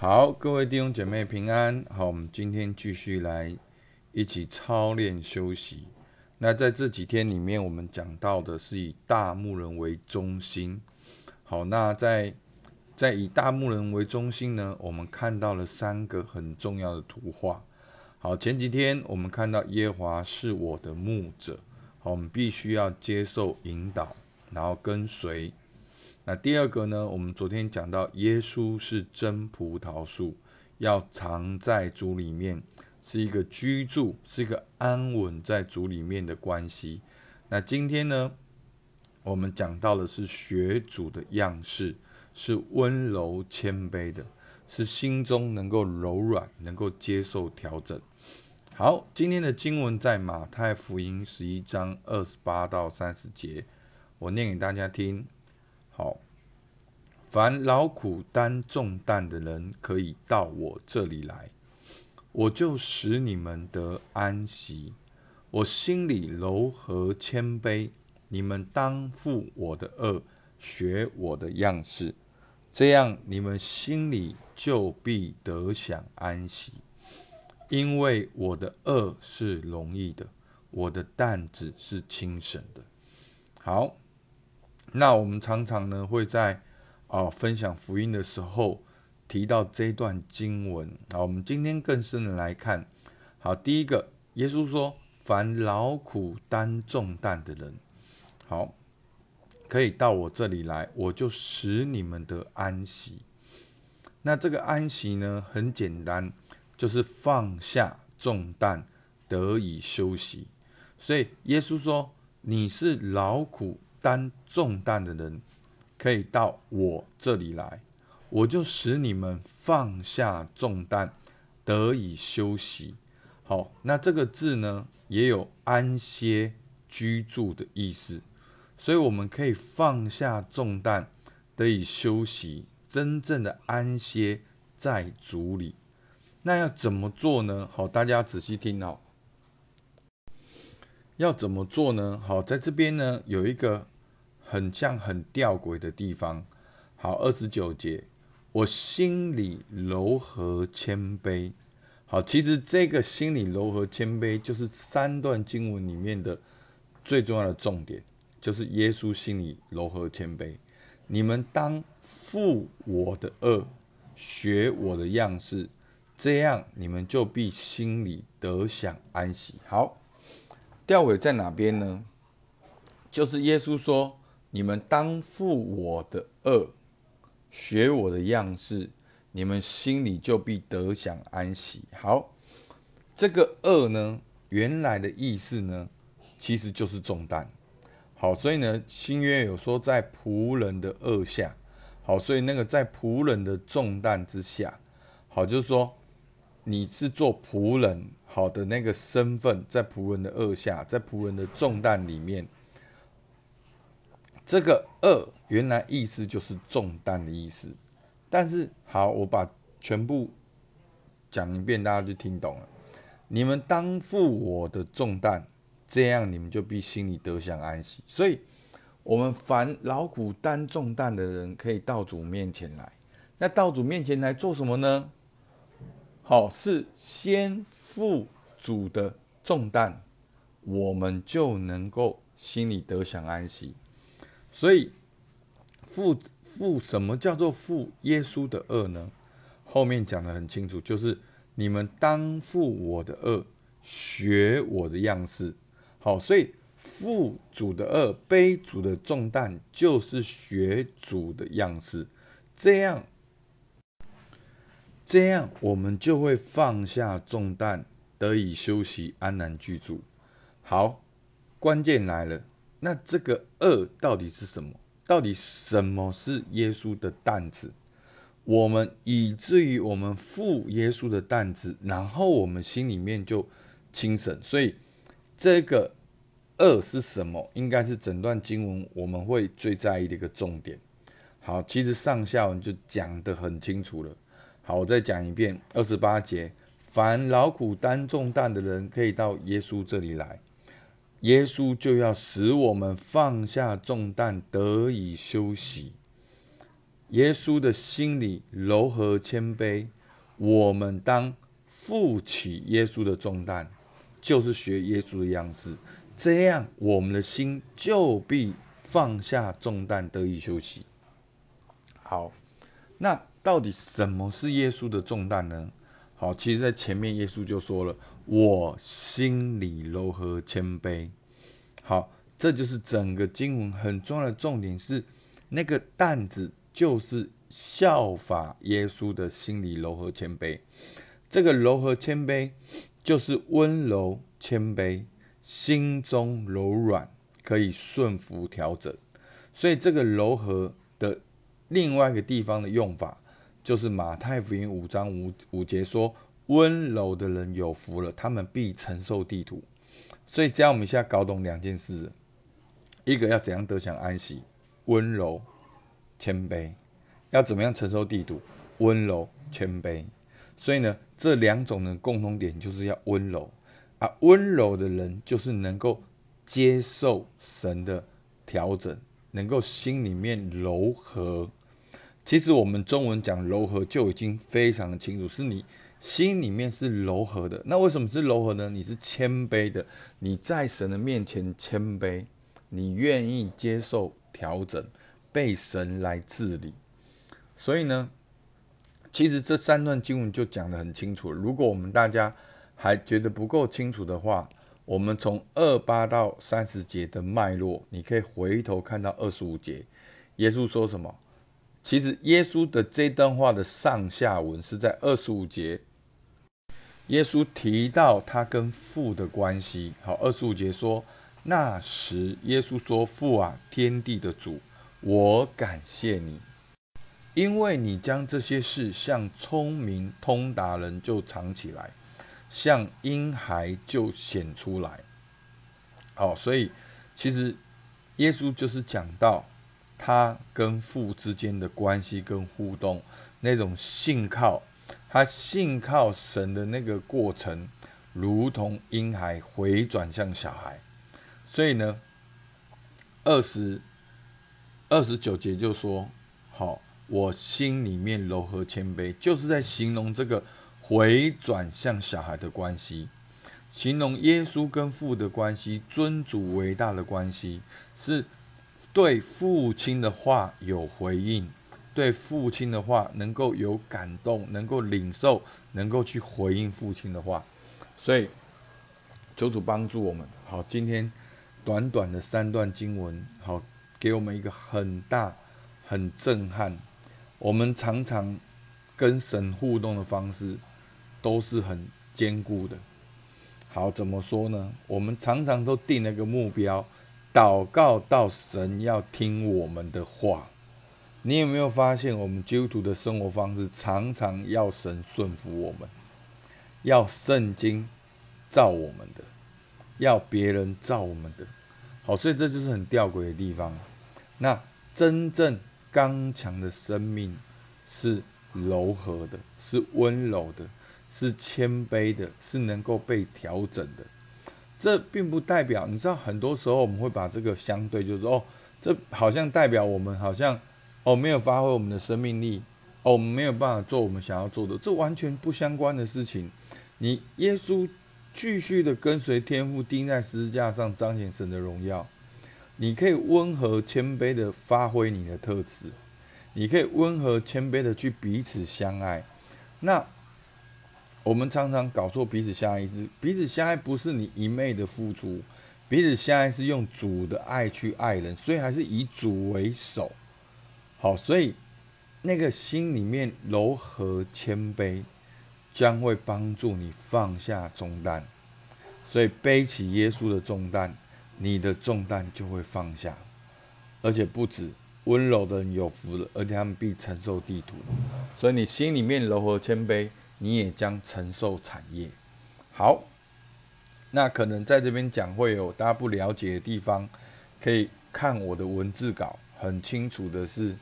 好，各位弟兄姐妹平安。好，我们今天继续来一起操练休息。那在这几天里面，我们讲到的是以大牧人为中心。好，那在在以大牧人为中心呢，我们看到了三个很重要的图画。好，前几天我们看到耶华是我的牧者，好，我们必须要接受引导，然后跟随。那第二个呢，我们昨天讲到耶稣是真葡萄树，要藏在主里面，是一个居住，是一个安稳在主里面的关系。那今天呢，我们讲到的是学主的样式，是温柔谦卑的。是心中能够柔软，能够接受调整。好，今天的经文在马太福音十一章二十八到三十节，我念给大家听。好，凡劳苦担重担的人，可以到我这里来，我就使你们得安息。我心里柔和谦卑，你们当负我的恶，学我的样式。这样，你们心里就必得享安息，因为我的恶是容易的，我的担子是轻省的。好，那我们常常呢会在啊分享福音的时候提到这段经文。好，我们今天更深的来看。好，第一个，耶稣说：“凡劳苦担重担的人，好。”可以到我这里来，我就使你们得安息。那这个安息呢，很简单，就是放下重担，得以休息。所以耶稣说：“你是劳苦担重担的人，可以到我这里来，我就使你们放下重担，得以休息。”好，那这个字呢，也有安歇居住的意思。所以我们可以放下重担，得以休息，真正的安歇在主里。那要怎么做呢？好，大家仔细听哦。要怎么做呢？好，在这边呢有一个很像很吊诡的地方。好，二十九节，我心里柔和谦卑。好，其实这个心里柔和谦卑就是三段经文里面的最重要的重点。就是耶稣心里柔和谦卑，你们当负我的恶，学我的样式，这样你们就必心里得享安息。好，吊尾在哪边呢？就是耶稣说，你们当负我的恶，学我的样式，你们心里就必得享安息。好，这个恶呢，原来的意思呢，其实就是重担。好，所以呢，新约有说在仆人的恶下，好，所以那个在仆人的重担之下，好，就是说你是做仆人，好的那个身份，在仆人的恶下，在仆人的重担里面，这个恶原来意思就是重担的意思，但是好，我把全部讲一遍，大家就听懂了。你们当负我的重担。这样你们就必心里得享安息。所以，我们凡劳苦担重担的人，可以到主面前来。那到主面前来做什么呢？好，是先负主的重担，我们就能够心里得享安息。所以，负负什么叫做负耶稣的恶呢？后面讲的很清楚，就是你们当负我的恶，学我的样式。好，所以负主的恶，背主的重担，就是学主的样式。这样，这样我们就会放下重担，得以休息，安然居住。好，关键来了，那这个恶到底是什么？到底什么是耶稣的担子？我们以至于我们负耶稣的担子，然后我们心里面就轻省。所以。这个恶是什么？应该是整段经文我们会最在意的一个重点。好，其实上下文就讲得很清楚了。好，我再讲一遍，二十八节：凡劳苦担重担的人，可以到耶稣这里来，耶稣就要使我们放下重担，得以休息。耶稣的心里柔和谦卑，我们当负起耶稣的重担，就是学耶稣的样式，这样我们的心就必放下重担，得以休息。好，那到底什么是耶稣的重担呢？好，其实，在前面耶稣就说了：“我心里柔和谦卑。”好，这就是整个经文很重要的重点，是那个担子，就是效法耶稣的心里柔和谦卑。这个柔和谦卑，就是温柔谦卑，心中柔软，可以顺服调整。所以，这个柔和的。另外一个地方的用法，就是马太福音五章五五节说：“温柔的人有福了，他们必承受地土。”所以，这样我们现在搞懂两件事：一个要怎样得享安息，温柔谦卑；要怎么样承受地土，温柔谦卑。所以呢，这两种的共同点就是要温柔啊。温柔的人就是能够接受神的调整，能够心里面柔和。其实我们中文讲柔和就已经非常的清楚，是你心里面是柔和的。那为什么是柔和呢？你是谦卑的，你在神的面前谦卑，你愿意接受调整，被神来治理。所以呢，其实这三段经文就讲得很清楚。如果我们大家还觉得不够清楚的话，我们从二八到三十节的脉络，你可以回头看到二十五节，耶稣说什么？其实耶稣的这段话的上下文是在二十五节，耶稣提到他跟父的关系。好，二十五节说：“那时耶稣说，父啊，天地的主，我感谢你，因为你将这些事向聪明通达人就藏起来，向婴孩就显出来。”好，所以其实耶稣就是讲到。他跟父之间的关系跟互动，那种信靠，他信靠神的那个过程，如同婴孩回转向小孩。所以呢，二十二十九节就说：“好，我心里面柔和谦卑，就是在形容这个回转向小孩的关系，形容耶稣跟父的关系，尊主伟大的关系是。”对父亲的话有回应，对父亲的话能够有感动，能够领受，能够去回应父亲的话。所以求主帮助我们。好，今天短短的三段经文，好，给我们一个很大、很震撼。我们常常跟神互动的方式都是很坚固的。好，怎么说呢？我们常常都定了个目标。祷告到神要听我们的话，你有没有发现，我们基督徒的生活方式常常要神顺服我们，要圣经照我们的，要别人照我们的。好，所以这就是很吊诡的地方。那真正刚强的生命是柔和的，是温柔的，是谦卑的，是能够被调整的。这并不代表，你知道，很多时候我们会把这个相对，就是说，哦，这好像代表我们好像，哦，没有发挥我们的生命力，哦，我们没有办法做我们想要做的，这完全不相关的事情。你耶稣继续的跟随天父钉在十字架上彰显神的荣耀，你可以温和谦卑的发挥你的特质，你可以温和谦卑的去彼此相爱，那。我们常常搞错彼此相爱，是彼此相爱不是你一昧的付出，彼此相爱是用主的爱去爱人，所以还是以主为首。好，所以那个心里面柔和谦卑，将会帮助你放下重担。所以背起耶稣的重担，你的重担就会放下，而且不止温柔的人有福了，而且他们必承受地图。所以你心里面柔和谦卑。你也将承受产业。好，那可能在这边讲会有大家不了解的地方，可以看我的文字稿，很清楚的是，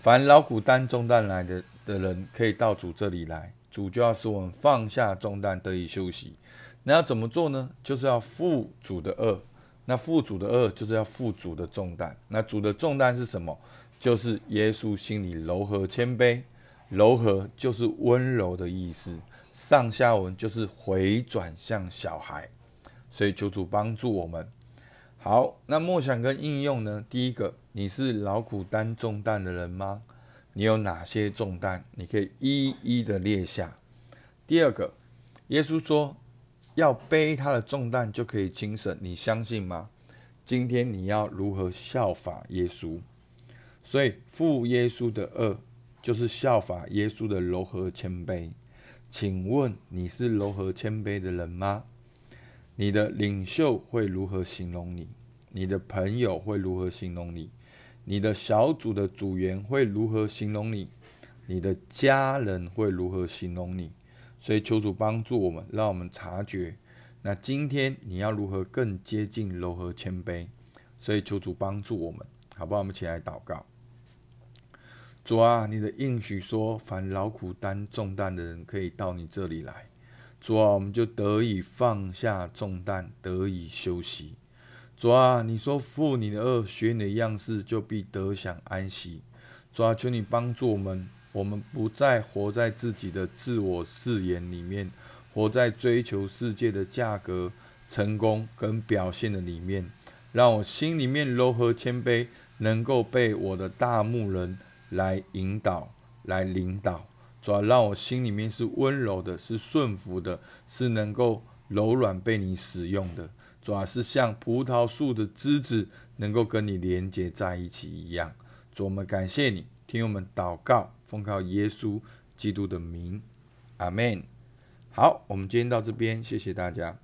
凡劳苦担重担来的的人，可以到主这里来，主就要使我们放下重担，得以休息。那要怎么做呢？就是要负主的恶。那负主的恶，就是要负主的重担。那主的重担是什么？就是耶稣心里柔和谦卑，柔和就是温柔的意思。上下文就是回转向小孩，所以求主帮助我们。好，那默想跟应用呢？第一个，你是劳苦担重担的人吗？你有哪些重担？你可以一一的列下。第二个，耶稣说要背他的重担就可以轻省，你相信吗？今天你要如何效法耶稣？所以负耶稣的恶，就是效法耶稣的柔和谦卑。请问你是柔和谦卑的人吗？你的领袖会如何形容你？你的朋友会如何形容你？你的小组的组员会如何形容你？你的家人会如何形容你？所以求主帮助我们，让我们察觉。那今天你要如何更接近柔和谦卑？所以求主帮助我们，好不好？我们起来祷告。主啊，你的应许说，凡劳苦担重担的人，可以到你这里来。主啊，我们就得以放下重担，得以休息。主啊，你说负你的恶，学你的样式，就必得享安息。主啊，求你帮助我们，我们不再活在自己的自我誓言里面，活在追求世界的价格、成功跟表现的里面。让我心里面柔和谦卑，能够被我的大牧人来引导、来领导。主要让我心里面是温柔的，是顺服的，是能够柔软被你使用的。主要是像葡萄树的枝子，能够跟你连接在一起一样。主，我们感谢你，听我们祷告，奉靠耶稣基督的名，阿门。好，我们今天到这边，谢谢大家。